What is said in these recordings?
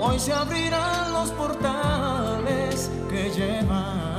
Hoy se abrirán los portales que llevan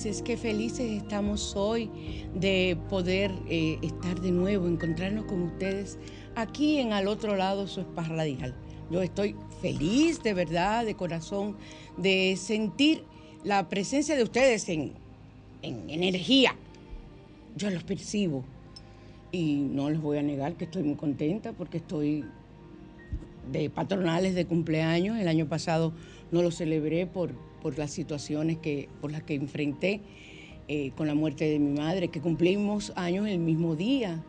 cómplices, qué felices estamos hoy de poder eh, estar de nuevo, encontrarnos con ustedes aquí en Al otro lado, su Spa Radial. Yo estoy feliz de verdad, de corazón, de sentir la presencia de ustedes en, en energía. Yo los percibo y no les voy a negar que estoy muy contenta porque estoy de patronales de cumpleaños. El año pasado no lo celebré por, por las situaciones que, por las que enfrenté eh, con la muerte de mi madre, que cumplimos años el mismo día.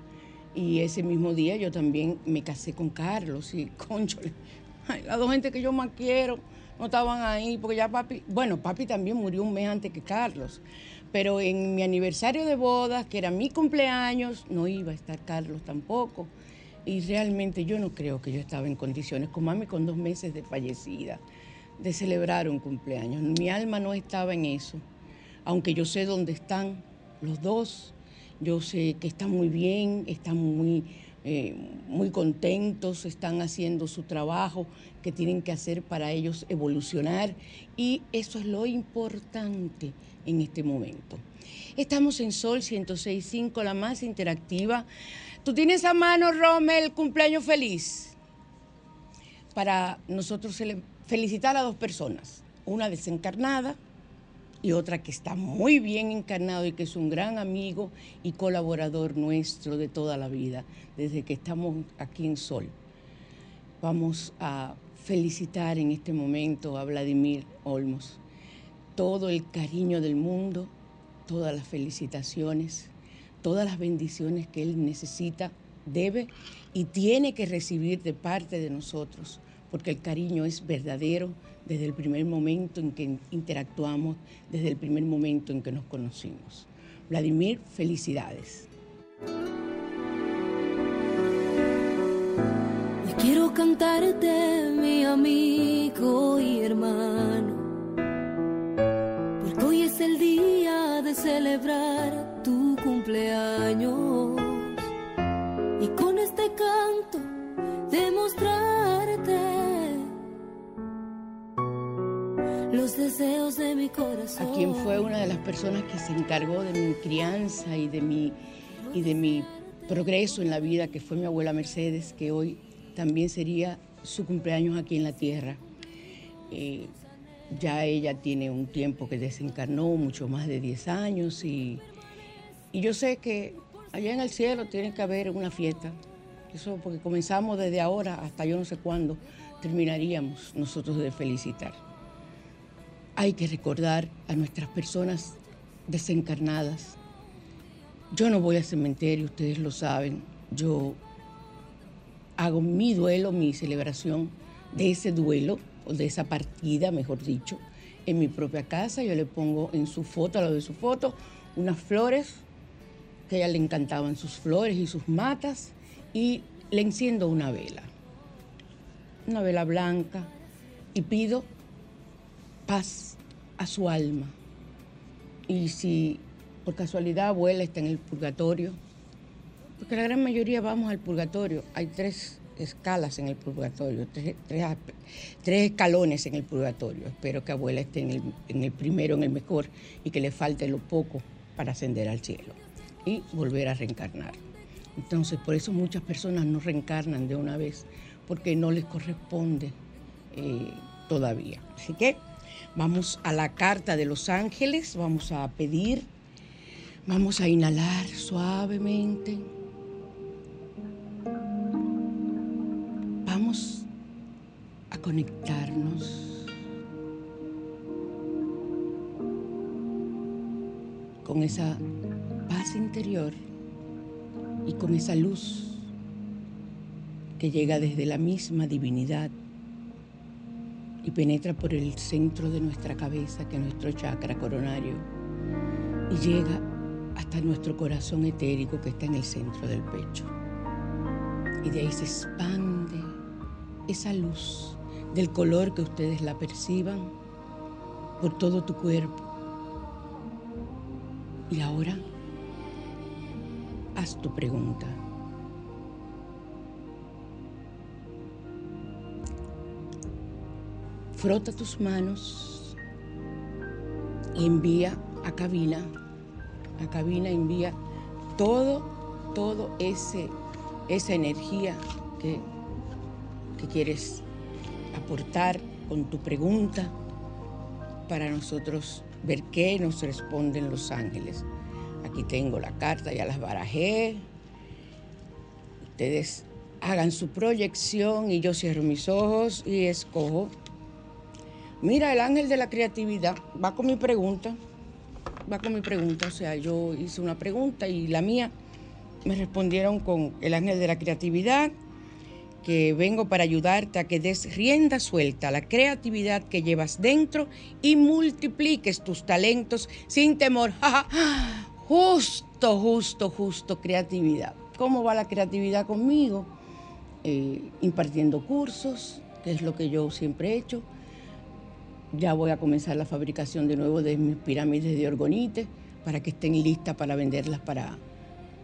Y ese mismo día yo también me casé con Carlos y concho, las dos gente que yo más quiero no estaban ahí, porque ya papi, bueno, papi también murió un mes antes que Carlos, pero en mi aniversario de bodas, que era mi cumpleaños, no iba a estar Carlos tampoco. Y realmente yo no creo que yo estaba en condiciones, con mami con dos meses de fallecida de celebrar un cumpleaños. Mi alma no estaba en eso, aunque yo sé dónde están los dos, yo sé que están muy bien, están muy, eh, muy contentos, están haciendo su trabajo que tienen que hacer para ellos evolucionar y eso es lo importante en este momento. Estamos en Sol 106.5, la más interactiva. Tú tienes a mano, Rommel, cumpleaños feliz. Para nosotros felicitar a dos personas, una desencarnada y otra que está muy bien encarnado y que es un gran amigo y colaborador nuestro de toda la vida, desde que estamos aquí en Sol. Vamos a felicitar en este momento a Vladimir Olmos. Todo el cariño del mundo, todas las felicitaciones, todas las bendiciones que él necesita, debe y tiene que recibir de parte de nosotros porque el cariño es verdadero desde el primer momento en que interactuamos, desde el primer momento en que nos conocimos. Vladimir, felicidades. Hoy quiero cantarte, mi amigo y hermano, porque hoy es el día de celebrar tu cumpleaños y con este canto A quien fue una de las personas que se encargó de mi crianza y de mi, y de mi progreso en la vida, que fue mi abuela Mercedes, que hoy también sería su cumpleaños aquí en la tierra. Eh, ya ella tiene un tiempo que desencarnó, mucho más de 10 años, y, y yo sé que allá en el cielo tiene que haber una fiesta. Eso porque comenzamos desde ahora hasta yo no sé cuándo terminaríamos nosotros de felicitar. Hay que recordar a nuestras personas desencarnadas. Yo no voy al cementerio, ustedes lo saben. Yo hago mi duelo, mi celebración de ese duelo, o de esa partida, mejor dicho, en mi propia casa. Yo le pongo en su foto, a lo de su foto, unas flores, que a ella le encantaban sus flores y sus matas, y le enciendo una vela, una vela blanca, y pido paz a su alma. Y si por casualidad abuela está en el purgatorio, porque la gran mayoría vamos al purgatorio, hay tres escalas en el purgatorio, tres, escalones en el purgatorio. Espero que abuela esté en el, en el primero, en el mejor, y que le falte lo poco para ascender al cielo y volver a reencarnar. Entonces, por eso muchas personas no reencarnan de una vez, porque no les corresponde eh, todavía. Así que vamos a la carta de los ángeles, vamos a pedir, vamos a inhalar suavemente. Vamos a conectarnos. Con esa paz interior y con esa luz que llega desde la misma divinidad y penetra por el centro de nuestra cabeza, que es nuestro chakra coronario, y llega hasta nuestro corazón etérico que está en el centro del pecho. Y de ahí se expande esa luz del color que ustedes la perciban por todo tu cuerpo. Y ahora haz tu pregunta. Frota tus manos y envía a cabina, a cabina envía todo, todo ese, esa energía que, que quieres aportar con tu pregunta para nosotros ver qué nos responden los ángeles. Aquí tengo la carta, ya las barajé. Ustedes hagan su proyección y yo cierro mis ojos y escojo. Mira, el ángel de la creatividad va con mi pregunta. Va con mi pregunta. O sea, yo hice una pregunta y la mía me respondieron con el ángel de la creatividad, que vengo para ayudarte a que des rienda suelta a la creatividad que llevas dentro y multipliques tus talentos sin temor. Justo, justo, justo, creatividad. ¿Cómo va la creatividad conmigo? Eh, impartiendo cursos, que es lo que yo siempre he hecho. Ya voy a comenzar la fabricación de nuevo de mis pirámides de orgonite para que estén listas para venderlas para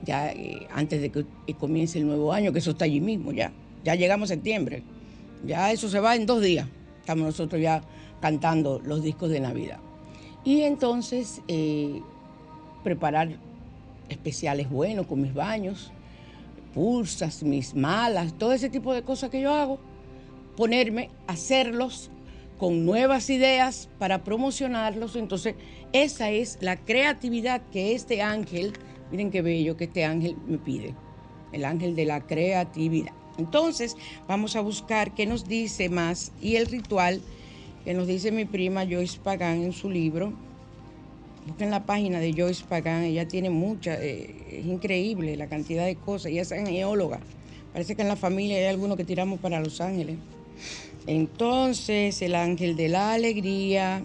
ya eh, antes de que comience el nuevo año, que eso está allí mismo ya. Ya llegamos a septiembre. Ya eso se va en dos días. Estamos nosotros ya cantando los discos de Navidad. Y entonces eh, preparar especiales buenos con mis baños, pulsas, mis malas, todo ese tipo de cosas que yo hago, ponerme hacerlos con nuevas ideas para promocionarlos. Entonces, esa es la creatividad que este ángel, miren qué bello que este ángel me pide, el ángel de la creatividad. Entonces, vamos a buscar qué nos dice más y el ritual que nos dice mi prima Joyce Pagan en su libro, Busquen la página de Joyce Pagan, ella tiene mucha, eh, es increíble la cantidad de cosas, ella es geóloga. Parece que en la familia hay alguno que tiramos para Los Ángeles. Entonces, el ángel de la alegría,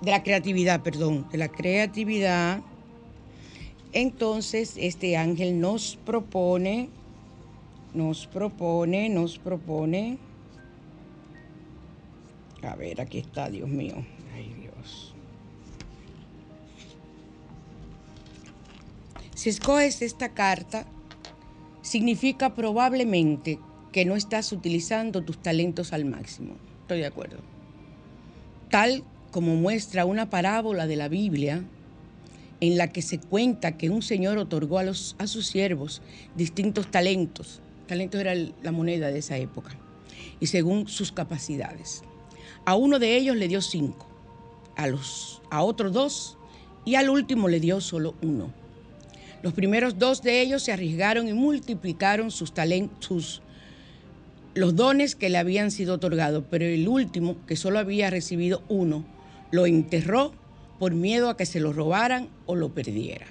de la creatividad, perdón, de la creatividad. Entonces, este ángel nos propone, nos propone, nos propone. A ver, aquí está, Dios mío. Si escoges esta carta, significa probablemente que no estás utilizando tus talentos al máximo. Estoy de acuerdo. Tal como muestra una parábola de la Biblia en la que se cuenta que un señor otorgó a, los, a sus siervos distintos talentos. Talentos era la moneda de esa época. Y según sus capacidades. A uno de ellos le dio cinco, a, los, a otros dos y al último le dio solo uno. Los primeros dos de ellos se arriesgaron y multiplicaron sus talentos, los dones que le habían sido otorgados, pero el último, que solo había recibido uno, lo enterró por miedo a que se lo robaran o lo perdiera.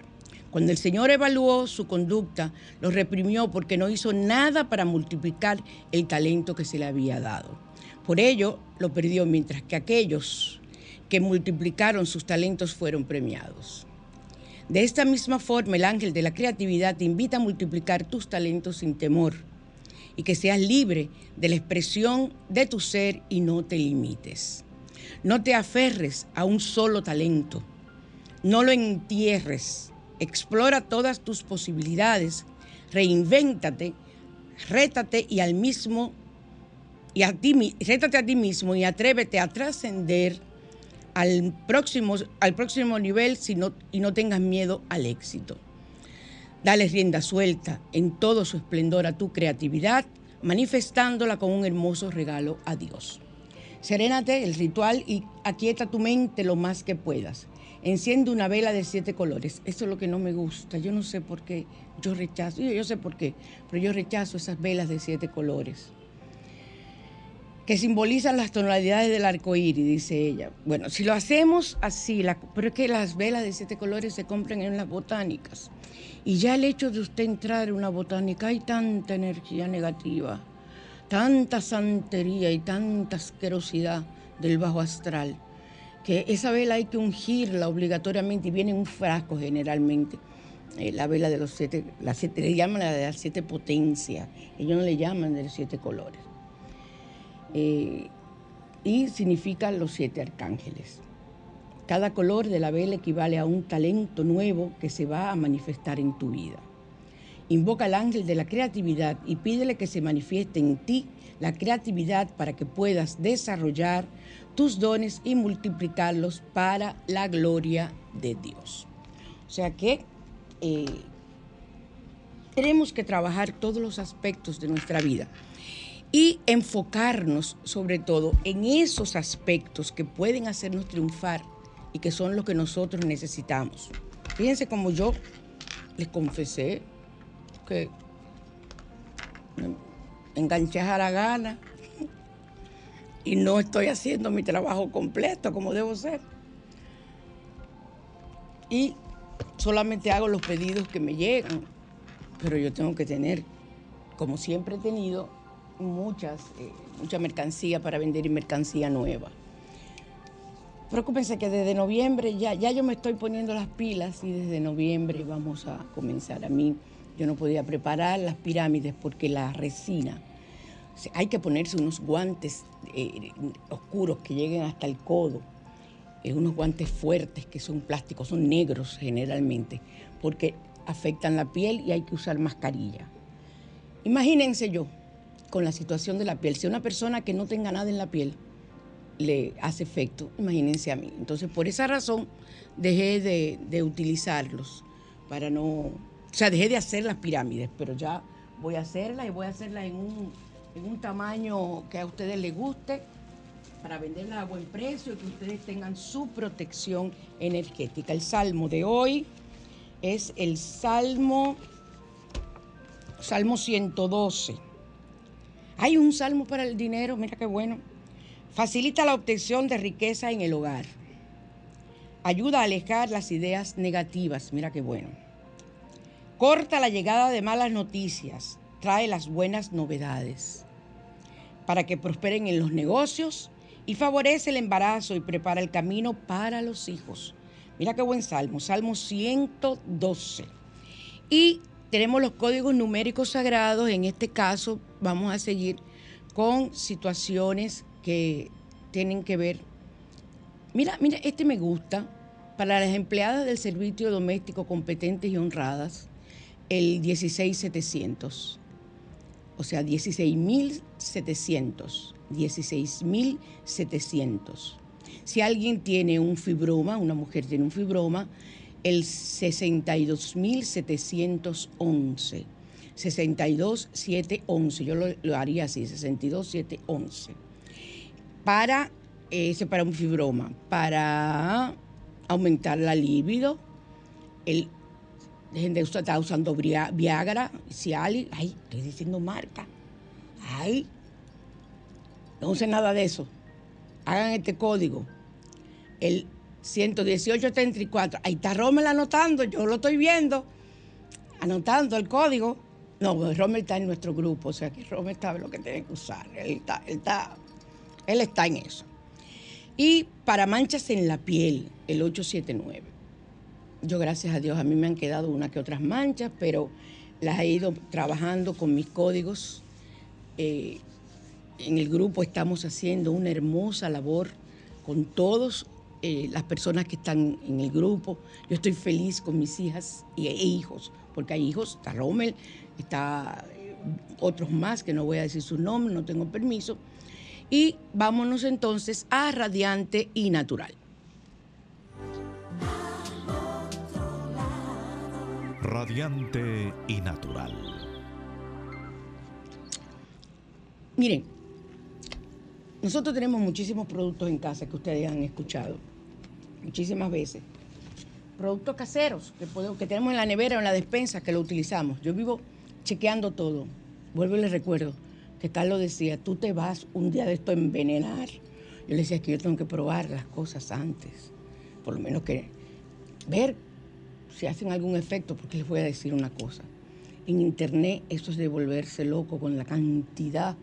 Cuando el Señor evaluó su conducta, lo reprimió porque no hizo nada para multiplicar el talento que se le había dado. Por ello, lo perdió, mientras que aquellos que multiplicaron sus talentos fueron premiados. De esta misma forma, el ángel de la creatividad te invita a multiplicar tus talentos sin temor y que seas libre de la expresión de tu ser y no te limites. No te aferres a un solo talento, no lo entierres, explora todas tus posibilidades, reinvéntate, rétate y al mismo y a ti, rétate a ti mismo y atrévete a trascender al próximo, al próximo nivel y no tengas miedo al éxito. Dale rienda suelta en todo su esplendor a tu creatividad, manifestándola con un hermoso regalo a Dios. Serénate el ritual y aquieta tu mente lo más que puedas. Enciende una vela de siete colores. Eso es lo que no me gusta. Yo no sé por qué. Yo rechazo. Yo, yo sé por qué. Pero yo rechazo esas velas de siete colores que simbolizan las tonalidades del arco iris, dice ella. Bueno, si lo hacemos así, pero es que las velas de siete colores se compran en las botánicas. Y ya el hecho de usted entrar en una botánica, hay tanta energía negativa, tanta santería y tanta asquerosidad del bajo astral, que esa vela hay que ungirla obligatoriamente y viene en un frasco generalmente. Eh, la vela de los siete, siete, le llaman la de las siete potencias, ellos no le llaman de los siete colores. Eh, y significa los siete arcángeles. Cada color de la vela equivale a un talento nuevo que se va a manifestar en tu vida. Invoca al ángel de la creatividad y pídele que se manifieste en ti la creatividad para que puedas desarrollar tus dones y multiplicarlos para la gloria de Dios. O sea que eh, tenemos que trabajar todos los aspectos de nuestra vida y enfocarnos sobre todo en esos aspectos que pueden hacernos triunfar y que son los que nosotros necesitamos. Fíjense como yo les confesé que me enganché a la gana y no estoy haciendo mi trabajo completo como debo ser. Y solamente hago los pedidos que me llegan, pero yo tengo que tener, como siempre he tenido, muchas, eh, mucha mercancía para vender y mercancía nueva. Preocúpense que desde noviembre ya, ya yo me estoy poniendo las pilas y desde noviembre vamos a comenzar. A mí yo no podía preparar las pirámides porque la resina, hay que ponerse unos guantes eh, oscuros que lleguen hasta el codo, eh, unos guantes fuertes que son plásticos, son negros generalmente, porque afectan la piel y hay que usar mascarilla. Imagínense yo, con la situación de la piel. Si una persona que no tenga nada en la piel le hace efecto, imagínense a mí. Entonces, por esa razón, dejé de, utilizarlos para no... O sea, dejé de hacer las pirámides, pero ya voy a hacerlas y voy a hacerlas en un, en un tamaño que a ustedes les guste para venderlas a buen precio y que ustedes tengan su protección energética. El salmo de hoy es el Salmo, Salmo 112. Hay un salmo para el dinero, mira qué bueno. Facilita la obtención de riqueza en el hogar. Ayuda a alejar las ideas negativas, mira qué bueno. Corta la llegada de malas noticias, trae las buenas novedades para que prosperen en los negocios y favorece el embarazo y prepara el camino para los hijos. Mira qué buen salmo, Salmo 112. Y tenemos los códigos numéricos sagrados, en este caso vamos a seguir con situaciones que tienen que ver. Mira, mira, este me gusta. Para las empleadas del servicio doméstico competentes y honradas, el 16700. O sea, 16700. 16700. Si alguien tiene un fibroma, una mujer tiene un fibroma, el 62.711. 62.711, yo lo, lo, haría así, 62.711. Para, ese para un fibroma, para aumentar la libido, el, dejen de usar, está usando Viagra, Cialis, ay, estoy diciendo marca, ay, no use nada de eso, hagan este código, el 11834. Ahí está Rommel anotando, yo lo estoy viendo, anotando el código. No, pues Rommel está en nuestro grupo, o sea que Rommel sabe lo que tiene que usar. Él está, él está, él está en eso. Y para manchas en la piel, el 879. Yo, gracias a Dios, a mí me han quedado una que otras manchas, pero las he ido trabajando con mis códigos. Eh, en el grupo estamos haciendo una hermosa labor con todos eh, las personas que están en el grupo. Yo estoy feliz con mis hijas e, hijos, porque hay hijos, está Rommel, está eh, otros más que no voy a decir su nombre, no tengo permiso. Y vámonos entonces a Radiante y Natural. Radiante y Natural. Miren, nosotros tenemos muchísimos productos en casa que ustedes han escuchado muchísimas veces. Productos caseros que, que tenemos en la nevera o en la despensa que lo utilizamos. Yo vivo chequeando todo. Vuelvo y les recuerdo que tal lo decía, tú te vas un día de esto a envenenar. Yo le decía que yo tengo que probar las cosas antes. Por lo menos que ver si hacen algún efecto, porque les voy a decir una cosa. En internet eso es de volverse loco con la cantidad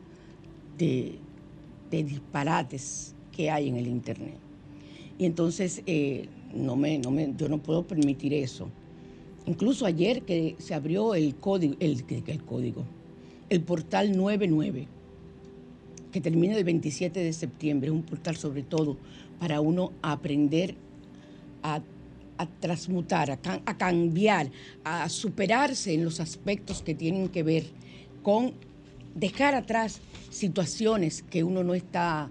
de disparates que hay en el internet. Y entonces eh, no me, no me, yo no puedo permitir eso. Incluso ayer que se abrió el código, el, el código, el portal 99, que termina el 27 de septiembre, es un portal sobre todo para uno aprender a, a transmutar, a, a cambiar, a superarse en los aspectos que tienen que ver con dejar atrás situaciones que uno no está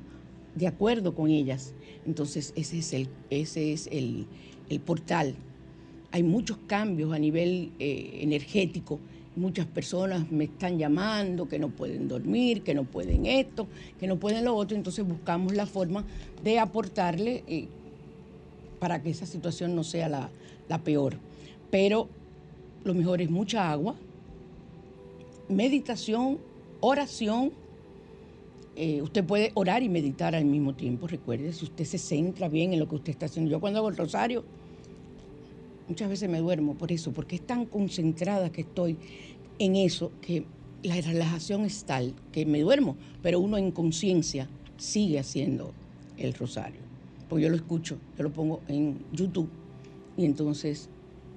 de acuerdo con ellas entonces, ese es el, ese es el, portal. Hay muchos cambios a nivel eh, energético. Muchas personas me están llamando que no pueden dormir, que no pueden esto, que no pueden lo otro. Entonces buscamos la forma de aportarle eh, para que esa situación no sea la, la peor. Pero lo mejor es mucha agua, meditación, oración eh, usted puede orar y meditar al mismo tiempo, recuerde, si usted se centra bien en lo que usted está haciendo. Yo cuando hago el rosario, muchas veces me duermo por eso, porque es tan concentrada que estoy en eso que la relajación es tal que me duermo, pero uno en conciencia sigue haciendo el rosario. Porque yo lo escucho, yo lo pongo en YouTube y entonces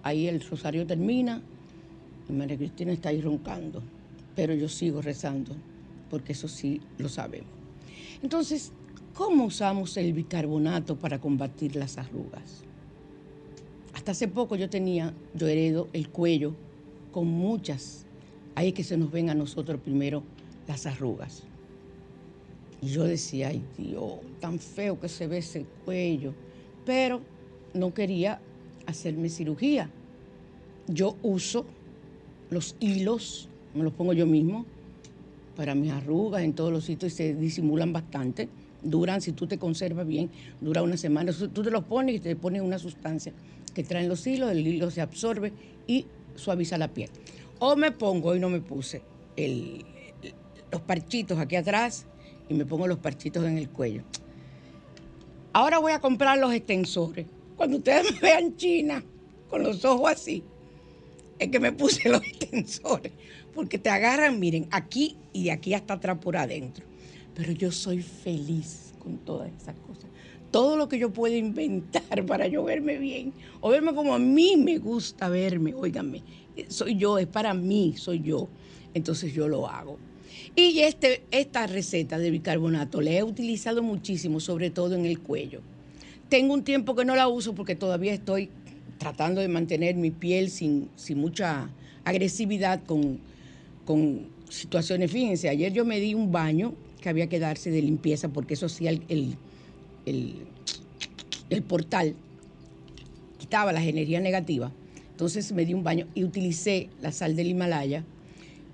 ahí el rosario termina y María Cristina está ahí roncando, pero yo sigo rezando porque eso sí lo sabemos. Entonces, ¿cómo usamos el bicarbonato para combatir las arrugas? Hasta hace poco yo tenía, yo heredo el cuello con muchas, ahí que se nos ven a nosotros primero las arrugas. Y yo decía, ay Dios, tan feo que se ve ese cuello, pero no quería hacerme cirugía. Yo uso los hilos, me los pongo yo mismo, para mis arrugas en todos los sitios y se disimulan bastante. Duran, si tú te conservas bien, dura una semana. Tú te los pones y te pones una sustancia que traen los hilos, el hilo se absorbe y suaviza la piel. O me pongo, y no me puse, los parchitos aquí atrás y me pongo los parchitos en el cuello. Ahora voy a comprar los extensores. Cuando ustedes me vean China, con los ojos así, es que me puse los extensores porque te agarran, miren, aquí y de aquí hasta atrás por adentro. Pero yo soy feliz con todas esas cosas. Todo lo que yo puedo inventar para yo verme bien, o verme como a mí me gusta verme, óigame, soy yo, es para mí, soy yo. Entonces yo lo hago. Y este, esta receta de bicarbonato la he utilizado muchísimo, sobre todo en el cuello. Tengo un tiempo que no la uso porque todavía estoy tratando de mantener mi piel sin, sin mucha agresividad con, con situaciones. Fíjense, ayer yo me di un baño que había que darse de limpieza porque eso sí, el, el portal, quitaba las energías negativas. Entonces me di un baño y utilicé la sal del Himalaya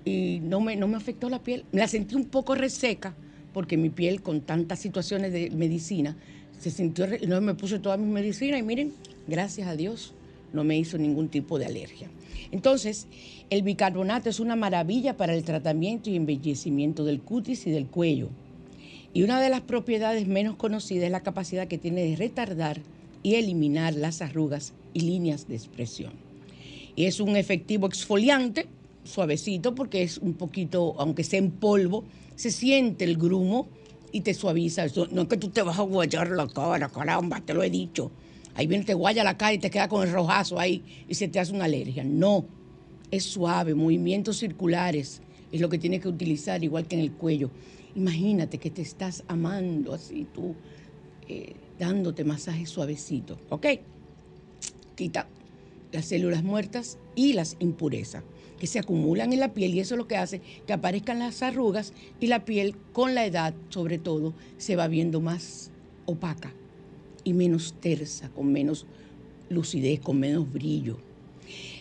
y no me, no me afectó la piel. Me la sentí un poco reseca porque mi piel con tantas situaciones de medicina se sintió, no me puse toda mi medicina y miren, gracias a Dios no me hizo ningún tipo de alergia. Entonces, el bicarbonato es una maravilla para el tratamiento y embellecimiento del cutis y del cuello. Y una de las propiedades menos conocidas es la capacidad que tiene de retardar y eliminar las arrugas y líneas de expresión. Y es un efectivo exfoliante, suavecito, porque es un poquito, aunque sea en polvo, se siente el grumo y te suaviza. No es que tú te vas a guayar la cara, caramba, te lo he dicho. Ahí viene, te guaya la cara y te queda con el rojazo ahí y se te hace una alergia. No, es suave, movimientos circulares es lo que tienes que utilizar, igual que en el cuello. Imagínate que te estás amando así, tú eh, dándote masajes suavecitos, ¿ok? Quita las células muertas y las impurezas que se acumulan en la piel y eso es lo que hace que aparezcan las arrugas y la piel con la edad, sobre todo, se va viendo más opaca y menos tersa, con menos lucidez, con menos brillo.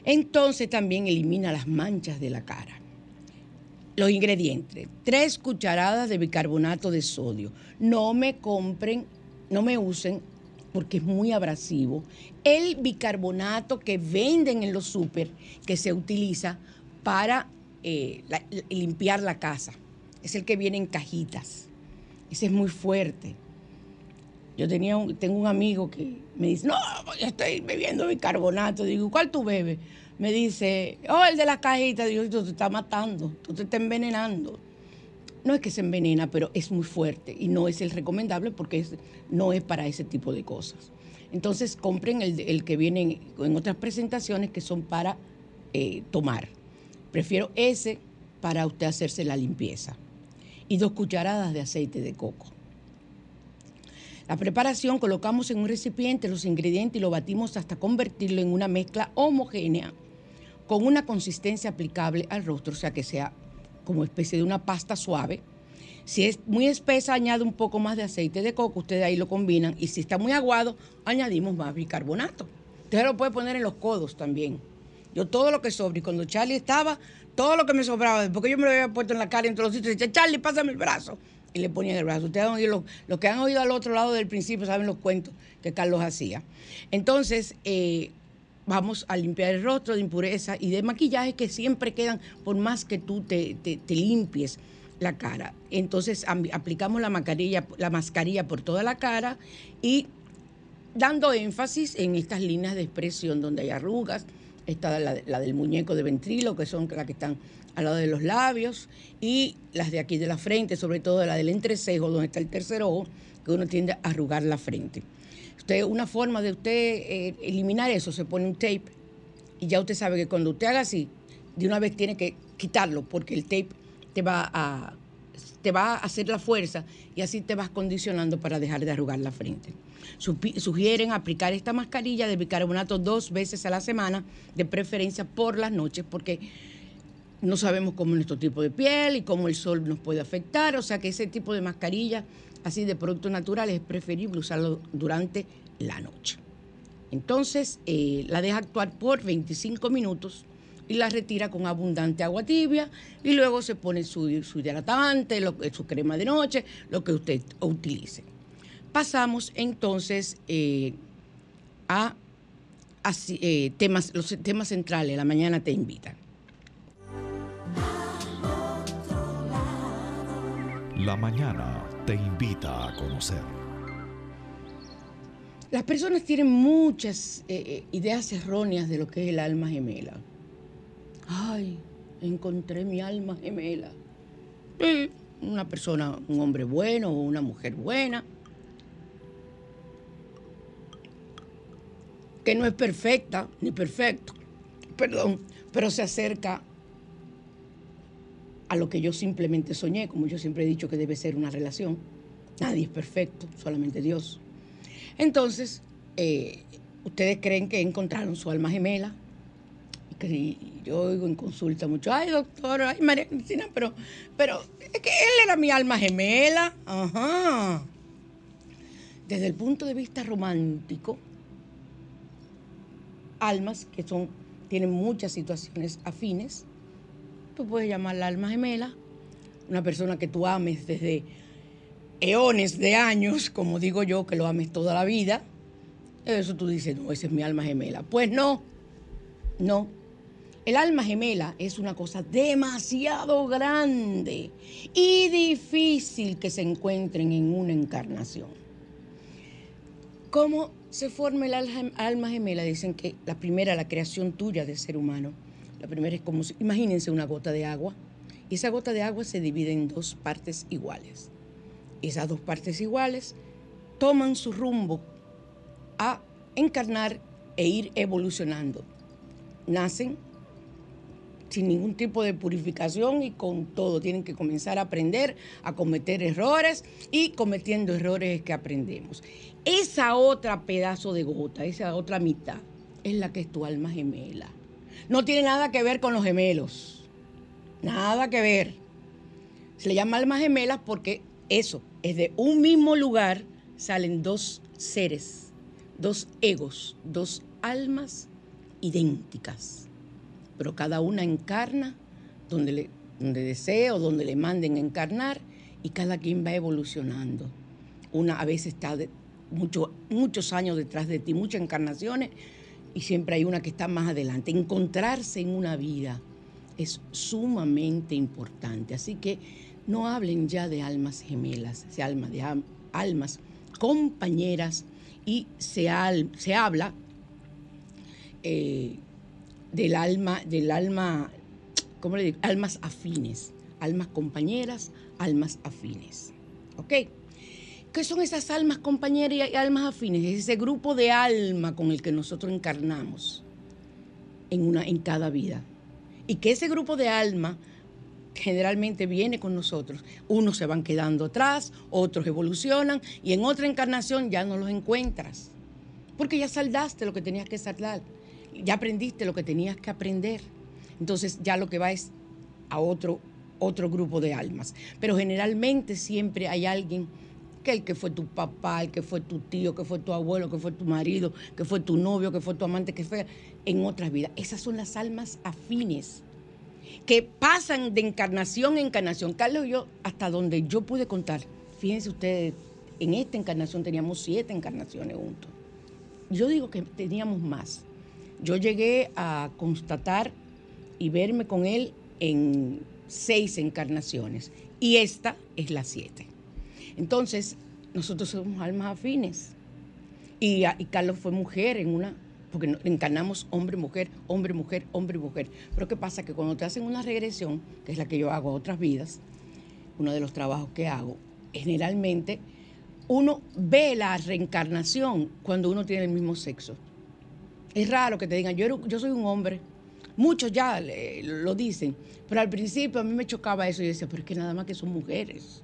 Entonces también elimina las manchas de la cara. Los ingredientes, tres cucharadas de bicarbonato de sodio. No me compren, no me usen porque es muy abrasivo. El bicarbonato que venden en los súper, que se utiliza para eh, limpiar la casa. Es el que viene en cajitas. Ese es muy fuerte. Yo tenía un- tengo un amigo que me dice, no, yo estoy bebiendo bicarbonato. Digo, ¿cuál tú bebes? Me dice, oh, el de la cajita. Digo, tú te estás matando, tú te estás envenenando. No es que se envenena, pero es muy fuerte y no es el recomendable porque no es para ese tipo de cosas. Entonces compren el, el que viene en, en otras presentaciones que son para eh, tomar. Prefiero ese para usted hacerse la limpieza. Y dos cucharadas de aceite de coco. La preparación colocamos en un recipiente los ingredientes y lo batimos hasta convertirlo en una mezcla homogénea con una consistencia aplicable al rostro, o sea que sea como especie de una pasta suave. Si es muy espesa, añade un poco más de aceite de coco, ustedes ahí lo combinan. Y si está muy aguado, añadimos más bicarbonato. Usted lo puede poner en los codos también. Yo todo lo que sobra, y cuando Charlie estaba, todo lo que me sobraba, porque yo me lo había puesto en la cara en todos los sitios, decía, Charlie, pásame el brazo. Y le ponía el brazo. Ustedes han oído, lo- los que han oído al otro lado del principio saben los cuentos que Carlos hacía. Entonces, eh, vamos a limpiar el rostro de impureza y de maquillaje que siempre quedan por más que tú te, limpies la cara. Entonces am- aplicamos la mascarilla, la mascarilla por toda la cara y dando énfasis en estas líneas de expresión donde hay arrugas, está la del muñeco de ventrilo, que son las que están al lado de los labios, y las de aquí de la frente, sobre todo la del entrecejo, donde está el tercer ojo, que uno tiende a arrugar la frente. Usted, una forma de usted eh, eliminar eso, se pone un tape, y ya usted sabe que cuando usted haga así, de una vez tiene que quitarlo, porque el tape te va a, te va a hacer la fuerza y así te vas condicionando para dejar de arrugar la frente. Sugieren aplicar esta mascarilla de bicarbonato dos veces a la semana, de preferencia por las noches, porque no sabemos cómo es nuestro tipo de piel y cómo el sol nos puede afectar, o sea que ese tipo de mascarilla, así de productos naturales, es preferible usarlo durante la noche. Entonces, eh, la deja actuar por 25 minutos y la retira con abundante agua tibia y luego se pone su, su hidratante, lo- su crema de noche, lo que usted utilice. Pasamos entonces eh, a, eh, temas, los temas centrales. La mañana te invitan. La mañana te invita a conocer. Las personas tienen muchas eh, eh, ideas erróneas de lo que es el alma gemela. Ay, encontré mi alma gemela. Sí, una persona, un hombre bueno o una mujer buena. Que no es perfecta ni perfecto, perdón, pero se acerca a lo que yo simplemente soñé, como yo siempre he dicho que debe ser una relación. Nadie es perfecto, solamente Dios. Entonces, eh, ustedes creen que encontraron su alma gemela. Que- yo oigo en consulta mucho, ay doctor, ay María Cristina, pero, pero es que él era mi alma gemela. Ajá. desde el punto de vista romántico, almas que son, tienen muchas situaciones afines. Tú puedes llamarla alma gemela, una persona que tú ames desde eones de años, como digo yo, que lo ames toda la vida. Eso tú dices, no, esa es mi alma gemela. Pues no, no. El alma gemela es una cosa demasiado grande y difícil que se encuentren en una encarnación. ¿Cómo se forma el alma gemela? Dicen que la primera, la creación tuya de ser humano, la primera es como, imagínense una gota de agua, esa gota de agua se divide en dos partes iguales. Esas dos partes iguales toman su rumbo a encarnar e ir evolucionando. Nacen sin ningún tipo de purificación y con todo. Tienen que comenzar a aprender, a cometer errores y cometiendo errores que aprendemos. Esa otra pedazo de gota, esa otra mitad, es la que es tu alma gemela. No tiene nada que ver con los gemelos. Nada que ver. Se le llama almas gemelas porque eso, es de un mismo lugar salen dos seres, dos egos, dos almas idénticas pero cada una encarna donde, le, donde desee o donde le manden encarnar y cada quien va evolucionando. Una a veces está muchos años detrás de ti, muchas encarnaciones, y siempre hay una que está más adelante. Encontrarse en una vida es sumamente importante. Así que no hablen ya de almas gemelas, se, alma de almas compañeras y se, se habla eh, del alma, del alma, ¿cómo le digo? Almas afines, almas compañeras, almas afines. ¿Ok? ¿Qué son esas almas compañeras y almas afines? Es ese grupo de alma con el que nosotros encarnamos en, una, en cada vida. Y que ese grupo de alma generalmente viene con nosotros. Unos se van quedando atrás, otros evolucionan y en otra encarnación ya no los encuentras. Porque ya saldaste lo que tenías que saldar ya aprendiste lo que tenías que aprender. Entonces ya lo que va es a otro, otro grupo de almas. Pero generalmente siempre hay alguien que el que fue tu papá, el que fue tu tío, que fue tu abuelo, que fue tu marido, que fue tu novio, que fue tu amante, que fue en otras vidas. Esas son las almas afines que pasan de encarnación en encarnación. Carlos y yo, hasta donde yo pude contar, fíjense ustedes, en esta encarnación teníamos siete encarnaciones juntos. Yo digo que teníamos más yo llegué a constatar y verme con él en seis encarnaciones y esta es la siete. Entonces, nosotros somos almas afines. Y, Carlos fue mujer en una, porque encarnamos hombre, mujer, hombre, mujer, hombre, mujer. Pero ¿qué pasa? Que cuando te hacen una regresión, que es la que yo hago a otras vidas, uno de los trabajos que hago, generalmente uno ve la reencarnación cuando uno tiene el mismo sexo. Es raro que te digan, yo, soy un hombre. Muchos ya lo dicen, pero al principio a mí me chocaba eso y yo decía, pero es que nada más que son mujeres.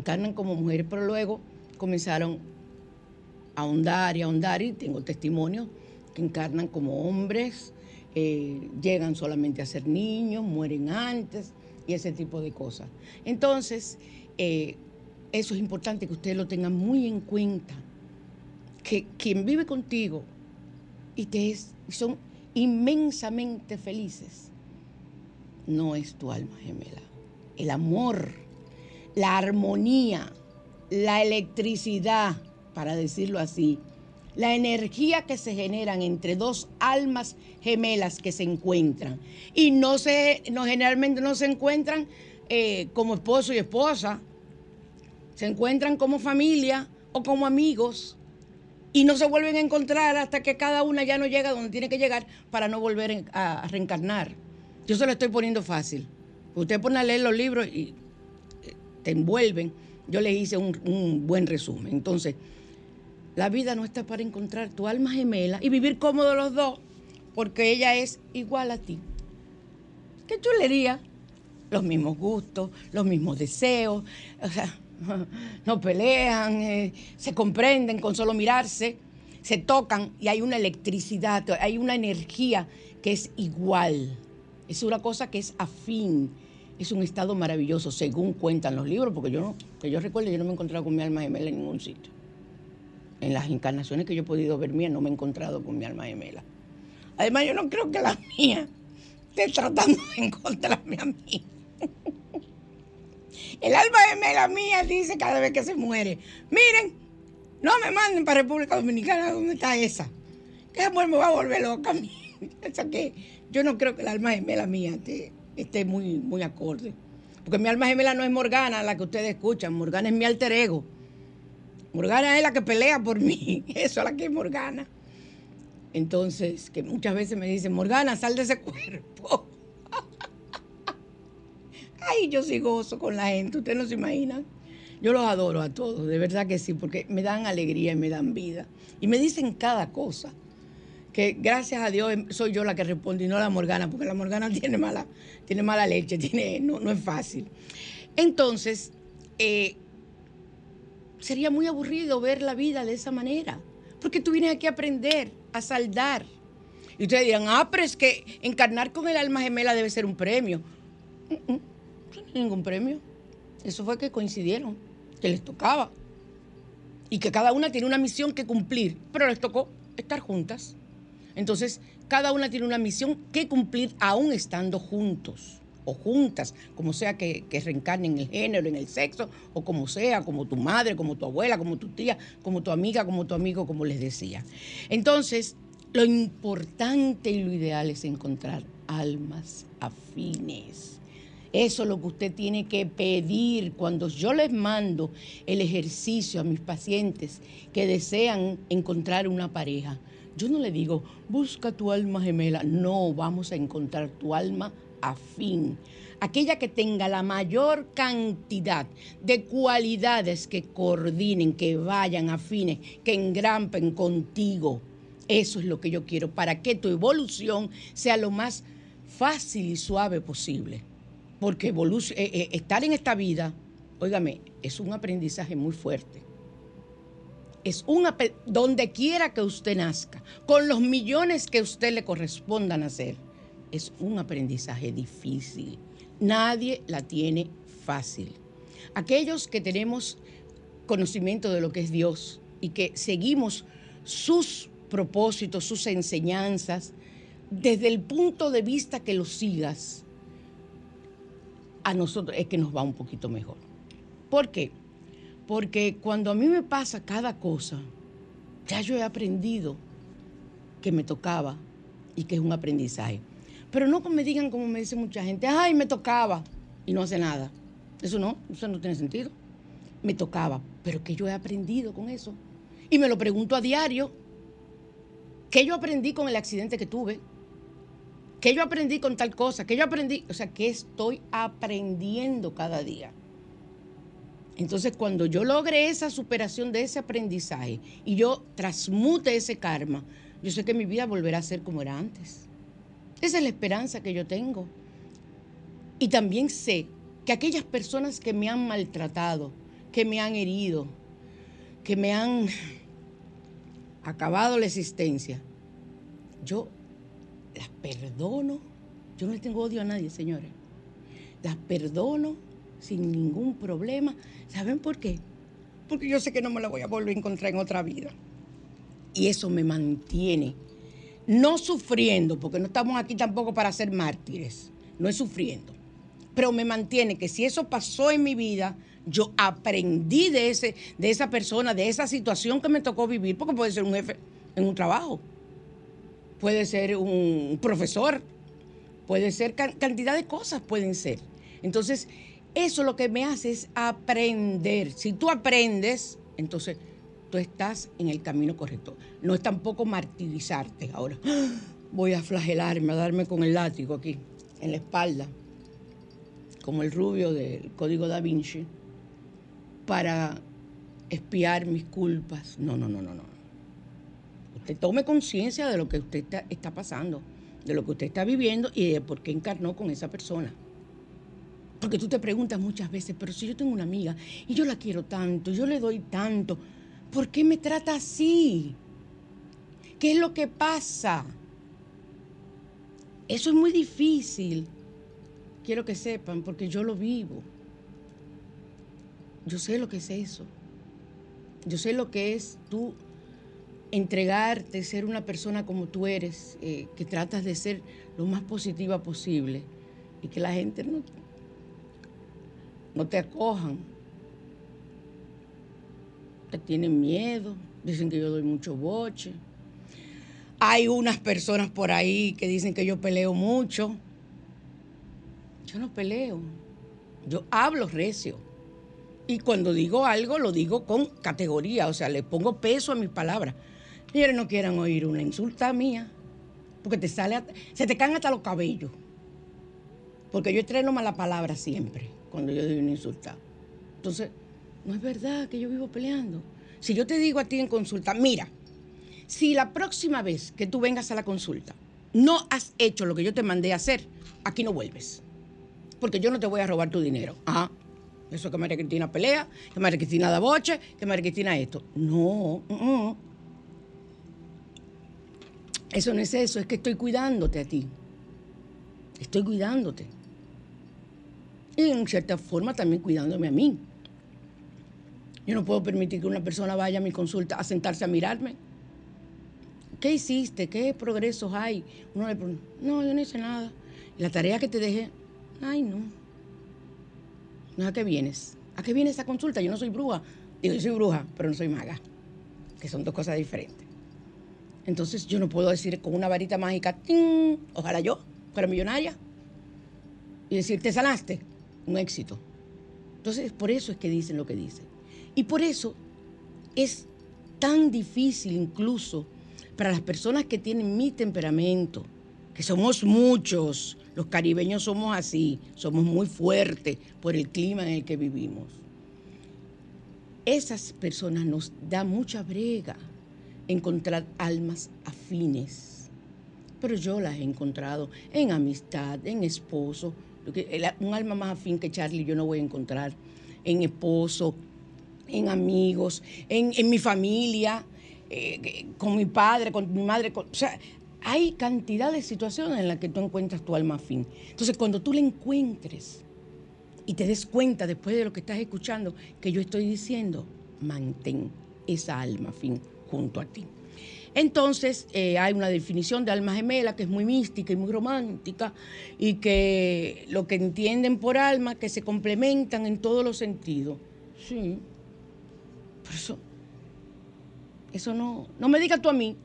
Encarnan como mujeres, pero luego comenzaron a ahondar y a ahondar y tengo testimonios que encarnan como hombres, eh, llegan solamente a ser niños, mueren antes y ese tipo de cosas. Entonces, eh, eso es importante que ustedes lo tengan muy en cuenta, que quien vive contigo y te son inmensamente felices, no es tu alma gemela. El amor, la armonía, la electricidad, para decirlo así, la energía que se generan entre dos almas gemelas que se encuentran y no se, no, generalmente no se encuentran eh, como esposo y esposa, se encuentran como familia o como amigos y no se vuelven a encontrar hasta que cada una ya no llega donde tiene que llegar para no volver a, reencarnar. Yo se lo estoy poniendo fácil. Usted pone a leer los libros y te envuelven. Yo le hice un, un buen resumen. Entonces, la vida no está para encontrar tu alma gemela y vivir cómodos los dos, porque ella es igual a ti. Qué chulería. Los mismos gustos, los mismos deseos. No pelean, eh, se comprenden con solo mirarse, se tocan y hay una electricidad, hay una energía que es igual. Es una cosa que es afín. Es un estado maravilloso, según cuentan los libros, porque yo no, que yo recuerdo, yo no me he encontrado con mi alma gemela en ningún sitio. En las encarnaciones que yo he podido ver mía, no me he encontrado con mi alma gemela. Además, yo no creo que la mía esté tratando de encontrarme a mí. El alma gemela mía dice cada vez que se muere, miren, no me manden para República Dominicana, ¿dónde está esa? Que esa mujer me va a volver loca a mí. O sea que yo no creo que el alma gemela mía esté, esté muy, muy acorde. Porque mi alma gemela no es Morgana, la que ustedes escuchan. Morgana es mi alter ego. Morgana es la que pelea por mí. Eso es la que es Morgana. Entonces, que muchas veces me dicen, Morgana, sal de ese cuerpo. Ay, yo sí gozo con la gente, ustedes no se imaginan. Yo los adoro a todos, de verdad que sí, porque me dan alegría y me dan vida. Y me dicen cada cosa. Que gracias a Dios soy yo la que responde y no la Morgana, porque la Morgana tiene mala, tiene mala leche, tiene, no, no es fácil. Entonces, eh, sería muy aburrido ver la vida de esa manera, porque tú vienes aquí a aprender, a saldar. Y ustedes dirán, ah, pero es que encarnar con el alma gemela debe ser un premio. Mm, mm, no ningún premio. Eso fue que coincidieron, que les tocaba. Y que cada una tiene una misión que cumplir, pero les tocó estar juntas. Entonces, cada una tiene una misión que cumplir aún estando juntos o juntas, como sea que, que reencarnen en el género, en el sexo, o como sea, como tu madre, como tu abuela, como tu tía, como tu amiga, como tu amigo, como les decía. Entonces, lo importante y lo ideal es encontrar almas afines. Eso es lo que usted tiene que pedir cuando yo les mando el ejercicio a mis pacientes que desean encontrar una pareja. Yo no le digo, busca tu alma gemela. No, vamos a encontrar tu alma afín. Aquella que tenga la mayor cantidad de cualidades que coordinen, que vayan afines, que engrampen contigo. Eso es lo que yo quiero para que tu evolución sea lo más fácil y suave posible. Porque eh, eh, estar en esta vida, óigame, es un aprendizaje muy fuerte. Es un donde quiera que usted nazca, con los millones que usted le correspondan hacer, es un aprendizaje difícil. Nadie la tiene fácil. Aquellos que tenemos conocimiento de lo que es Dios y que seguimos sus propósitos, sus enseñanzas, desde el punto de vista que los sigas, a nosotros es que nos va un poquito mejor. ¿Por qué? Porque cuando a mí me pasa cada cosa, ya yo he aprendido que me tocaba y que es un aprendizaje. Pero no me digan como me dice mucha gente, ay, me tocaba y no hace nada. Eso no, eso no tiene sentido. Me tocaba, pero que yo he aprendido con eso. Y me lo pregunto a diario. ¿Qué yo aprendí con el accidente que tuve? ¿Qué yo aprendí con tal cosa? ¿Qué yo aprendí? O sea, ¿qué estoy aprendiendo cada día? Entonces, cuando yo logre esa superación de ese aprendizaje y yo transmute ese karma, yo sé que mi vida volverá a ser como era antes. Esa es la esperanza que yo tengo. Y también sé que aquellas personas que me han maltratado, que me han herido, que me han acabado la existencia, yo las perdono. Yo no le tengo odio a nadie, señores. Las perdono sin ningún problema. ¿Saben por qué? Porque yo sé que no me la voy a volver a encontrar en otra vida. Y eso me mantiene no sufriendo, porque no estamos aquí tampoco para ser mártires, no es sufriendo, pero me mantiene que si eso pasó en mi vida, yo aprendí de, ese, de esa persona, de esa situación que me tocó vivir, porque puede ser un jefe en un trabajo, puede ser un profesor, puede ser cantidad de cosas, pueden ser. Entonces, eso lo que me hace es aprender. Si tú aprendes, entonces tú estás en el camino correcto. No es tampoco martirizarte ahora. Voy a flagelarme, a darme con el látigo aquí, en la espalda, como el rubio del Código da Vinci, para espiar mis culpas. No, no, no, no, no. Usted tome conciencia de lo que usted está, está pasando, de lo que usted está viviendo y de por qué encarnó con esa persona. Porque tú te preguntas muchas veces, pero si yo tengo una amiga y yo la quiero tanto, yo le doy tanto, ¿Por qué me trata así? ¿Qué es lo que pasa? Eso es muy difícil. Quiero que sepan, porque yo lo vivo. Yo sé lo que es eso. Yo sé lo que es tú entregarte, ser una persona como tú eres, eh, que tratas de ser lo más positiva posible y que la gente no, no te acojan. Te tienen miedo, dicen que yo doy mucho boche. Hay unas personas por ahí que dicen que yo peleo mucho. Yo no peleo. Yo hablo recio. Y cuando digo algo, lo digo con categoría, o sea, le pongo peso a mis palabras. Ellos no quieran oír una insulta mía, porque te sale, se te caen hasta los cabellos. Porque yo estreno mala palabra siempre cuando yo doy una insulta. Entonces, no es verdad que yo vivo peleando. Si yo te digo a ti en consulta, mira, si la próxima vez que tú vengas a la consulta no has hecho lo que yo te mandé a hacer, aquí no vuelves. Porque yo no te voy a robar tu dinero. Ajá. Eso es que María Cristina pelea, que María Cristina da boche, que María Cristina esto. No. mm. Eso no es eso, es que estoy cuidándote a ti. Estoy cuidándote. Y en cierta forma también cuidándome a mí. Yo no puedo permitir que una persona vaya a mi consulta a sentarse a mirarme. ¿Qué hiciste? ¿Qué progresos hay? Uno le pregunta, no, yo no hice nada. La tarea que te dejé, ay, no. No, ¿a qué vienes? ¿A qué viene esa consulta? Yo no soy bruja. Digo, yo soy bruja, pero no soy maga. Que son dos cosas diferentes. Entonces yo no puedo decir con una varita mágica, ¡ting! ojalá yo fuera millonaria, y decir, te sanaste, un éxito. Entonces por eso es que dicen lo que dicen. Y por eso es tan difícil incluso para las personas que tienen mi temperamento, que somos muchos, los caribeños somos así, somos muy fuertes por el clima en el que vivimos. Esas personas nos da mucha brega encontrar almas afines. Pero yo las he encontrado en amistad, en esposo. Un alma más afín que Charlie yo no voy a encontrar. En esposo, en amigos, en, en mi familia, eh, con mi padre, con mi madre. o sea, hay cantidad de situaciones en las que tú encuentras tu alma afín. Entonces, cuando tú la encuentres y te des cuenta después de lo que estás escuchando que yo estoy diciendo, mantén esa alma afín junto a ti. Entonces, eh, hay una definición de alma gemela que es muy mística y muy romántica y que lo que entienden por alma, que se complementan en todos los sentidos. Sí, pero eso, eso no, no me digas tú a mí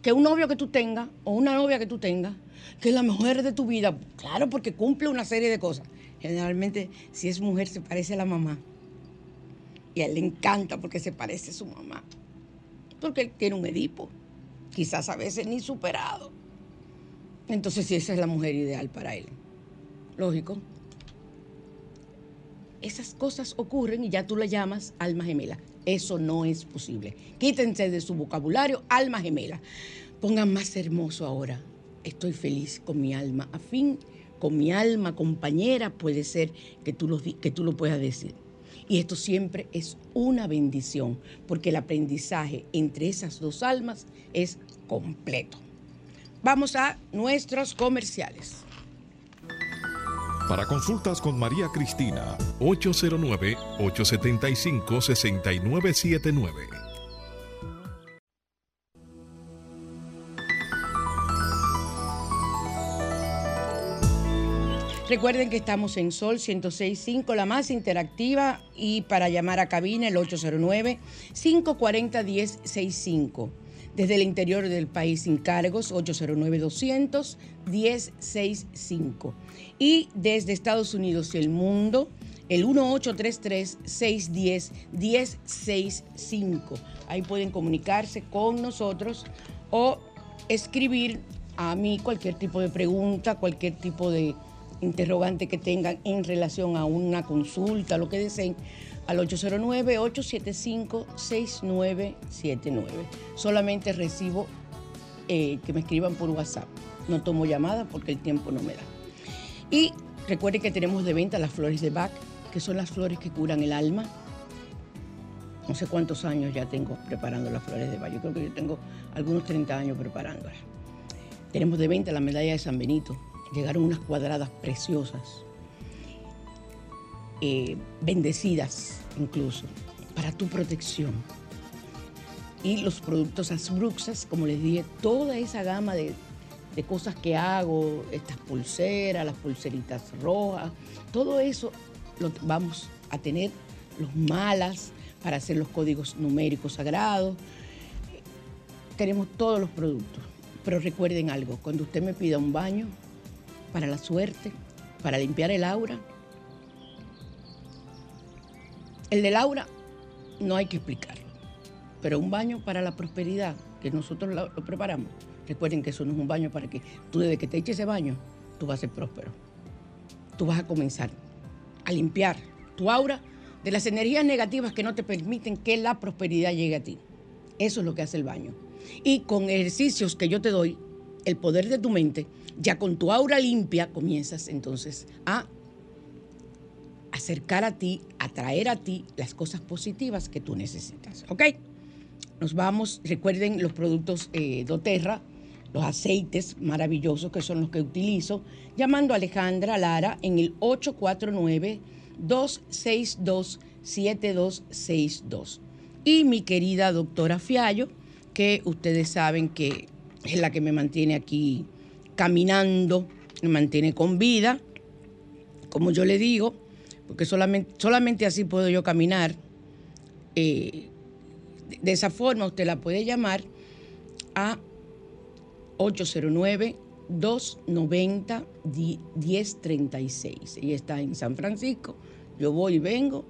que un novio que tú tengas o una novia que tú tengas, que es la mujer de tu vida, claro, porque cumple una serie de cosas. Generalmente, si es mujer, se parece a la mamá. Y a él le encanta porque se parece a su mamá. Porque él tiene un Edipo, quizás a veces ni superado. Entonces, si esa es la mujer ideal para él. Lógico. Esas cosas ocurren y ya tú la llamas alma gemela. Eso no es posible. Quítense de su vocabulario alma gemela. Pongan más hermoso ahora. Estoy feliz con mi alma afín, con mi alma compañera. Puede ser que tú lo, que tú lo puedas decir. Y esto siempre es una bendición, porque el aprendizaje entre esas dos almas es completo. Vamos a nuestros comerciales. Para consultas con María Cristina, 809-875-6979. Recuerden que estamos en Sol 106.5, la más interactiva, y para llamar a cabina el 809-540-1065. Desde el interior del país sin cargos, 809-200-1065. Y desde Estados Unidos y el mundo, el 1833-610-1065. Ahí pueden comunicarse con nosotros o escribir a mí cualquier tipo de pregunta, cualquier tipo de interrogante que tengan en relación a una consulta, lo que deseen, al 809-875-6979. Solamente recibo eh, que me escriban por WhatsApp. No tomo llamadas porque el tiempo no me da. Y recuerden que tenemos de venta las flores de Bach, que son las flores que curan el alma. No sé cuántos años ya tengo preparando las flores de Bach. Yo creo que yo tengo algunos 30 años preparándolas. Tenemos de venta la medalla de San Benito. Llegaron unas cuadradas preciosas, eh, bendecidas incluso, para tu protección. y los productos Asbruxas, como les dije, toda esa gama de, de cosas que hago, estas pulseras, las pulseritas rojas, todo eso lo vamos a tener, los malas para hacer los códigos numéricos sagrados. Tenemos todos los productos, pero recuerden algo, cuando usted me pida un baño para la suerte, para limpiar el aura, el del aura no hay que explicarlo, pero un baño para la prosperidad, que nosotros lo, lo preparamos, recuerden que eso no es un baño para que tú desde que te eches ese baño, tú vas a ser próspero. Tú vas a comenzar a limpiar tu aura de las energías negativas que no te permiten que la prosperidad llegue a ti. Eso es lo que hace el baño. Y con ejercicios que yo te doy, el poder de tu mente, ya con tu aura limpia comienzas entonces a acercar a ti, atraer a ti las cosas positivas que tú necesitas. ¿Ok? Nos vamos, recuerden los productos eh, doTERRA, los aceites maravillosos que son los que utilizo, llamando a Alejandra Lara en el 849-262-7262. Y mi querida doctora Fiallo, que ustedes saben que es la que me mantiene aquí caminando, me mantiene con vida, como yo le digo, porque solamente, solamente así puedo yo caminar. Eh, de esa forma usted la puede llamar a 809-290-1036. Ella está en San Francisco. Yo voy y vengo,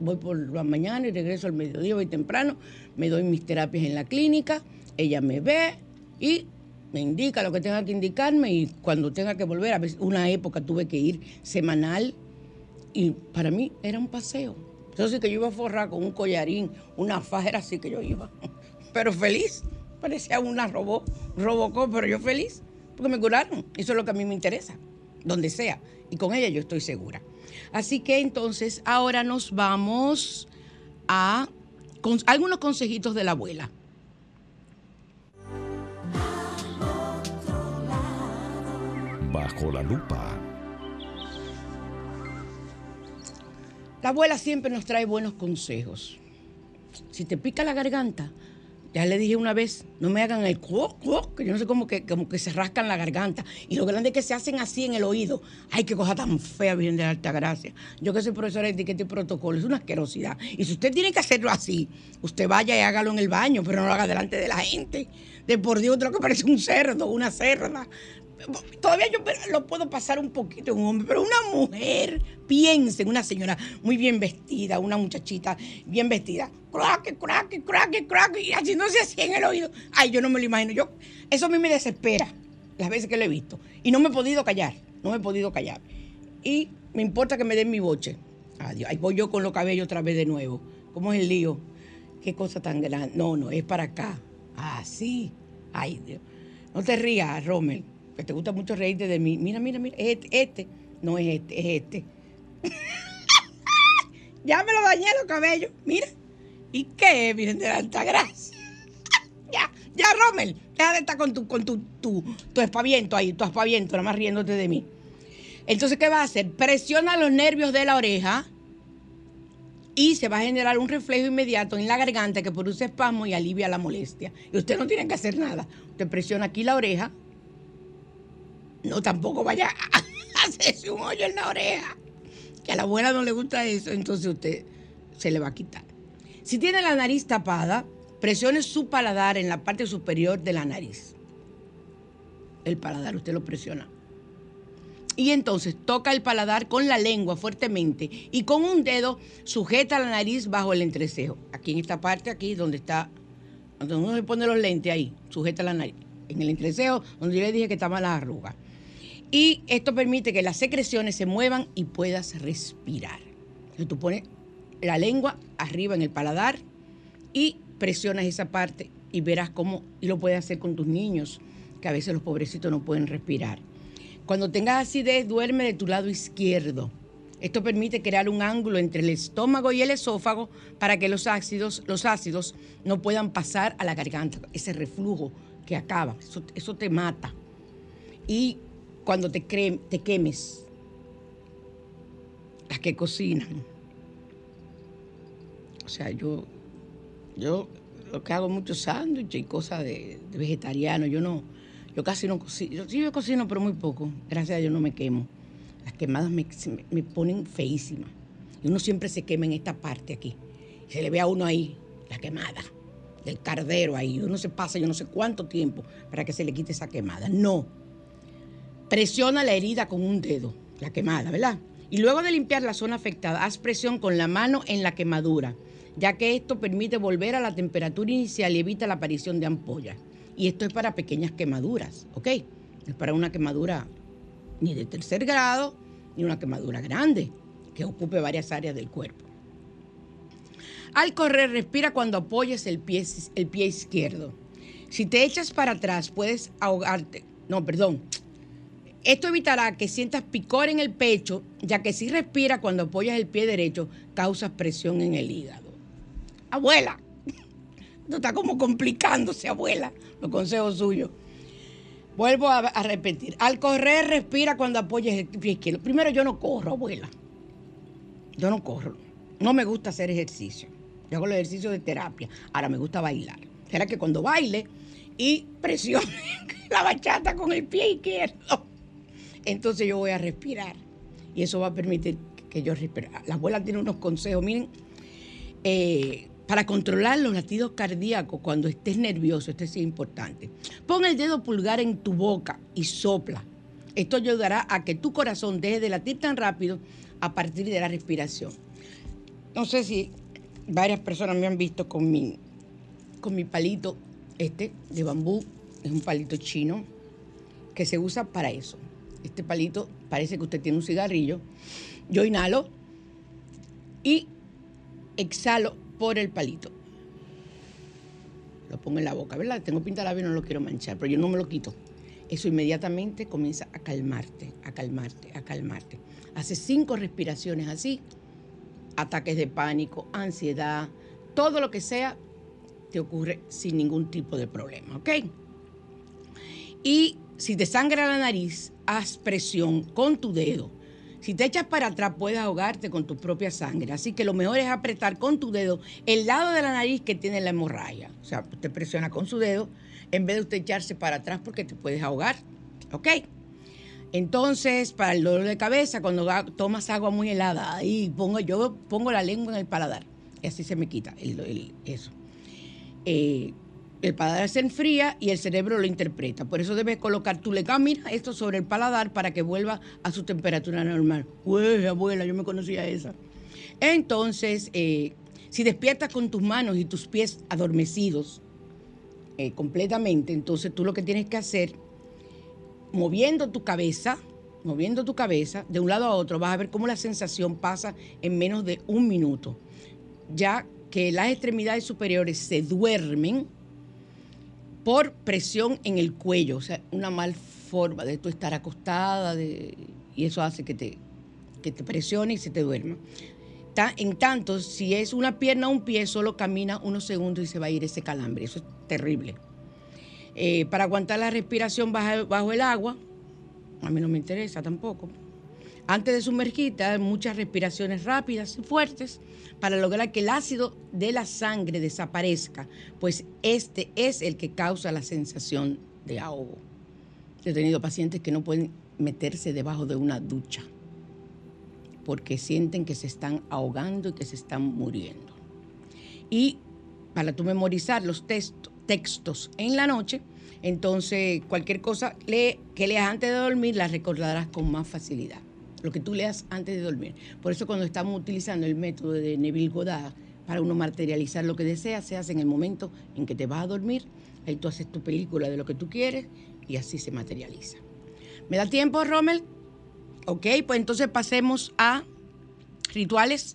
voy por la mañana y regreso al mediodía, voy temprano, me doy mis terapias en la clínica, ella me ve y me indica lo que tenga que indicarme y cuando tenga que volver, a veces una época tuve que ir semanal y para mí era un paseo. Entonces que yo iba a forrar con un collarín, una faja, era así que yo iba, pero feliz parecía una robó, robocó, pero yo feliz, porque me curaron. Eso es lo que a mí me interesa, donde sea. Y con ella yo estoy segura. Así que entonces ahora nos vamos a con, algunos consejitos de la abuela. Bajo la lupa. La abuela siempre nos trae buenos consejos. Si te pica la garganta, ya le dije una vez, no me hagan el cuoc, cuoc, que yo no sé cómo que, como que se rascan la garganta. Y lo grande es que se hacen así en el oído. Ay, qué cosa tan fea, bien de alta gracia. Yo que soy profesora de etiqueta y protocolo, es una asquerosidad. Y si usted tiene que hacerlo así, usted vaya y hágalo en el baño, pero no lo haga delante de la gente. De por Dios, otro que parece un cerdo, una cerda. Todavía yo lo puedo pasar un poquito en un hombre, pero una mujer, piensen, una señora muy bien vestida, una muchachita bien vestida, crack, crack, crack, crack, y haciéndose así en el oído. Ay, yo no me lo imagino. Yo, eso a mí me desespera las veces que lo he visto. Y no me he podido callar, no me he podido callar. Y me importa que me den mi boche. Adiós. Ahí voy yo con los cabellos otra vez de nuevo. ¿Cómo es el lío? Qué cosa tan grande. No, no, es para acá. Ah, sí. Ay, Dios. No te rías, Rommel que te gusta mucho reírte de mí. Mira, mira, mira, este, este. No es este, es este. ya me lo dañé los cabellos. Mira. ¿Y qué, Miren de la alta gracia? ya, ya, Rommel. Deja de estar con tu, con tu, tu, tu espaviento ahí, tu espaviento, nada más riéndote de mí. Entonces, ¿qué va a hacer? Presiona los nervios de la oreja y se va a generar un reflejo inmediato en la garganta que produce espasmo y alivia la molestia. Y usted no tiene que hacer nada. Usted presiona aquí la oreja no tampoco vaya a hacerse un hoyo en la oreja. Que a la abuela no le gusta eso, entonces usted se le va a quitar. Si tiene la nariz tapada, presione su paladar en la parte superior de la nariz. El paladar, usted lo presiona. Y entonces toca el paladar con la lengua fuertemente y con un dedo sujeta la nariz bajo el entrecejo. Aquí en esta parte, aquí donde está, donde uno se pone los lentes ahí, sujeta la nariz. En el entrecejo, donde yo le dije que estaba la arruga y esto permite que las secreciones se muevan y puedas respirar. Tú pones la lengua arriba en el paladar y presionas esa parte y verás cómo, y lo puedes hacer con tus niños, que a veces los pobrecitos no pueden respirar. Cuando tengas acidez, duerme de tu lado izquierdo. Esto permite crear un ángulo entre el estómago y el esófago para que los ácidos, los ácidos no puedan pasar a la garganta, ese reflujo que acaba, eso, eso te mata. Y cuando te, te quemes, las que cocinan. O sea, yo, yo lo que hago muchos sándwiches y cosas de, vegetariano. Yo no, yo casi no cocino. Yo, sí, yo cocino, pero muy poco. Gracias a Dios no me quemo. Las quemadas me, me- ponen feísimas. Y uno siempre se quema en esta parte aquí. Se le ve a uno ahí, la quemada, del cardero ahí. Uno se pasa yo no sé cuánto tiempo para que se le quite esa quemada. No. Presiona la herida con un dedo, la quemada, ¿verdad? Y luego de limpiar la zona afectada, haz presión con la mano en la quemadura, ya que esto permite volver a la temperatura inicial y evita la aparición de ampollas. Y esto es para pequeñas quemaduras, ¿ok? Es para una quemadura ni de tercer grado, ni una quemadura grande, que ocupe varias áreas del cuerpo. Al correr, respira cuando apoyes el pie, el pie izquierdo. Si te echas para atrás, puedes ahogarte. No, perdón. Esto evitará que sientas picor en el pecho, ya que si respiras cuando apoyas el pie derecho, causas presión en el hígado. Abuela, no está como complicándose, abuela, los consejos suyos. Vuelvo a, repetir. Al correr, respira cuando apoyes el pie izquierdo. Primero, yo no corro, abuela. Yo no corro. No me gusta hacer ejercicio. Yo hago los ejercicios de terapia. Ahora me gusta bailar. Será que cuando baile y presione la bachata con el pie izquierdo, entonces yo voy a respirar. Y eso va a permitir que yo respire. La abuela tiene unos consejos. Miren, eh, para controlar los latidos cardíacos cuando estés nervioso, esto es importante. Pon el dedo pulgar en tu boca y sopla. Esto ayudará a que tu corazón deje de latir tan rápido a partir de la respiración. No sé si varias personas me han visto con mi, con mi palito este de bambú. Es un palito chino que se usa para eso. Este palito parece que usted tiene un cigarrillo. Yo inhalo y exhalo por el palito. Lo pongo en la boca, ¿verdad? Tengo pinta labio y no lo quiero manchar, pero yo no me lo quito. Eso inmediatamente comienza a calmarte, a calmarte, a calmarte. Hace cinco respiraciones así, ataques de pánico, ansiedad, todo lo que sea, te ocurre sin ningún tipo de problema, ¿ok? Y si te sangra la nariz, haz presión con tu dedo. Si te echas para atrás, puedes ahogarte con tu propia sangre. Así que lo mejor es apretar con tu dedo el lado de la nariz que tiene la hemorragia. O sea, usted presiona con su dedo en vez de usted echarse para atrás porque te puedes ahogar. ¿Ok? Entonces, para el dolor de cabeza, cuando tomas agua muy helada, ahí pongo, yo pongo la lengua en el paladar. Y así se me quita el- el- eso. Eh, el paladar se enfría y el cerebro lo interpreta. Por eso debes colocar tu lengua, mira esto sobre el paladar para que vuelva a su temperatura normal. Uy, abuela, yo me conocía esa. Entonces, eh, si despiertas con tus manos y tus pies adormecidos eh, completamente, entonces tú lo que tienes que hacer, moviendo tu cabeza, moviendo tu cabeza de un lado a otro, vas a ver cómo la sensación pasa en menos de un minuto. Ya que las extremidades superiores se duermen, por presión en el cuello, o sea, una mal forma de tú estar acostada de- y eso hace que te, que te presione y se te duerma. En tanto, si es una pierna o un pie, solo camina unos segundos y se va a ir ese calambre, eso es terrible. Eh, para aguantar la respiración bajo, bajo el agua, a mí no me interesa tampoco. Antes de sumergirte, haz muchas respiraciones rápidas y fuertes para lograr que el ácido de la sangre desaparezca, pues este es el que causa la sensación de ahogo. He tenido pacientes que no pueden meterse debajo de una ducha porque sienten que se están ahogando y que se están muriendo. Y para tú memorizar los texto- textos en la noche, entonces cualquier cosa que leas antes de dormir la recordarás con más facilidad. Lo que tú leas antes de dormir. Por eso cuando estamos utilizando el método de Neville Goddard para uno materializar lo que deseas, se hace en el momento en que te vas a dormir, ahí tú haces tu película de lo que tú quieres y así se materializa. ¿Me da tiempo, Rommel? Ok, pues entonces pasemos a rituales.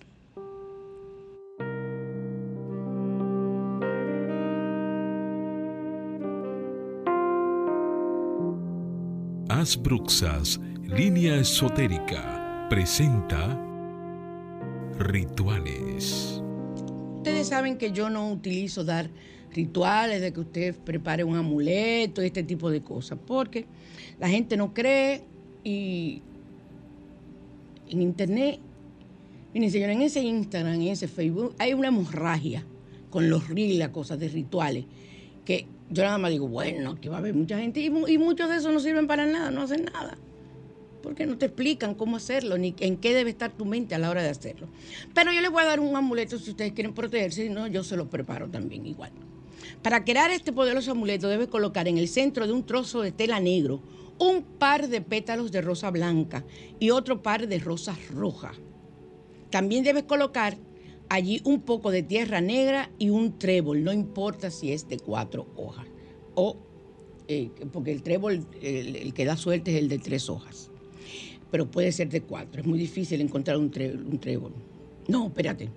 Asbruxas, línea esotérica, presenta rituales. Ustedes saben que yo no utilizo dar rituales de que usted prepare un amuleto este tipo de cosas, porque la gente no cree y en internet, miren en ese Instagram, en ese Facebook, hay una hemorragia con los riles, las cosas de rituales, que yo nada más digo, bueno, que va a haber mucha gente y, y muchos de esos no sirven para nada, no hacen nada. Porque no te explican cómo hacerlo, ni en qué debe estar tu mente a la hora de hacerlo. Pero yo les voy a dar un amuleto si ustedes quieren protegerse, si no, yo se lo preparo también igual. Para crear este poderoso amuleto debes colocar en el centro de un trozo de tela negro un par de pétalos de rosa blanca y otro par de rosas rojas. También debes colocar allí un poco de tierra negra y un trébol, no importa si es de cuatro hojas. O, eh, porque el trébol, el, el que da suerte es el de tres hojas. Pero puede ser de cuatro. Es muy difícil encontrar un, tré- un trébol. No, espérate.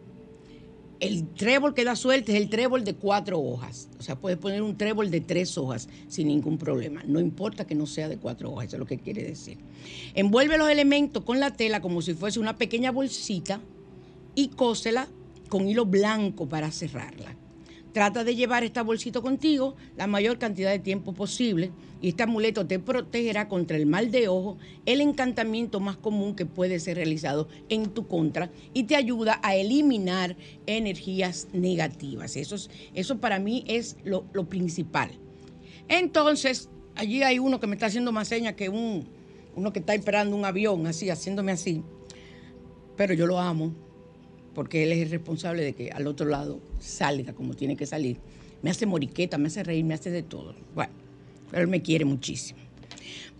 El trébol que da suerte es el trébol de cuatro hojas. O sea, puedes poner un trébol de tres hojas sin ningún problema. No importa que no sea de cuatro hojas, eso es lo que quiere decir. Envuelve los elementos con la tela como si fuese una pequeña bolsita y cósela con hilo blanco para cerrarla. Trata de llevar esta bolsita contigo la mayor cantidad de tiempo posible y este amuleto te protegerá contra el mal de ojo, el encantamiento más común que puede ser realizado en tu contra y te ayuda a eliminar energías negativas. Eso, es- eso para mí es lo, lo principal. Entonces, allí hay uno que me está haciendo más señas que un, uno que está esperando un avión, así, haciéndome así. Pero yo lo amo porque él es el responsable de que al otro lado salga como tiene que salir. Me hace moriqueta, me hace reír, me hace de todo. Bueno, pero él me quiere muchísimo.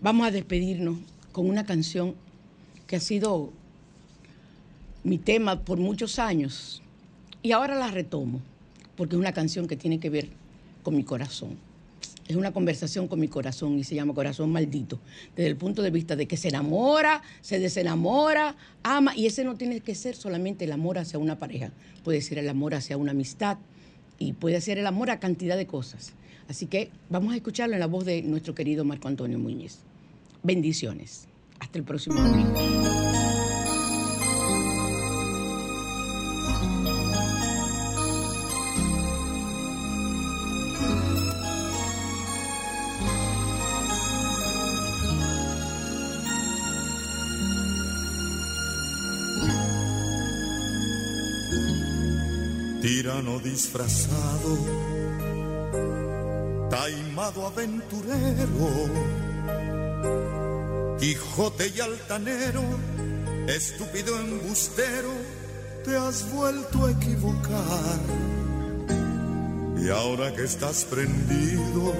Vamos a despedirnos con una canción que ha sido mi tema por muchos años y ahora la retomo porque es una canción que tiene que ver con mi corazón. Es una conversación con mi corazón y se llama Corazón Maldito, desde el punto de vista de que se enamora, se desenamora, ama, y ese no tiene que ser solamente el amor hacia una pareja, puede ser el amor hacia una amistad y puede ser el amor a cantidad de cosas. Así que vamos a escucharlo en la voz de nuestro querido Marco Antonio Muñiz. Bendiciones. Hasta el próximo domingo. Tirano disfrazado, taimado aventurero, Quijote y altanero, estúpido embustero, te has vuelto a equivocar. Y ahora que estás prendido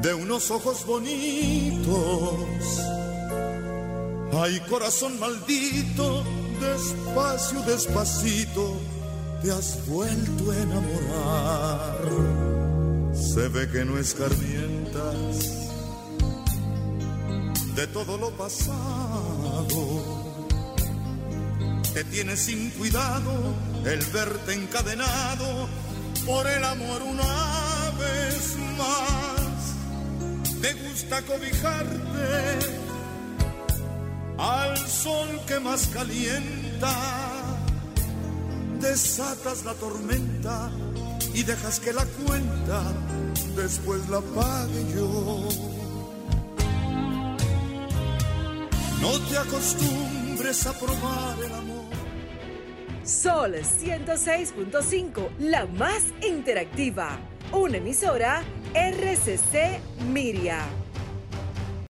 de unos ojos bonitos, Ay, corazón maldito, despacio, despacito, te has vuelto a enamorar. Se ve que no escarmientas de todo lo pasado. Te tienes sin cuidado el verte encadenado por el amor una vez más. Te gusta cobijarte al sol que más calienta, desatas la tormenta y dejas que la cuenta después la pague yo. No te acostumbres a probar el amor. Sol 106.5, la más interactiva. Una emisora RCC Miria.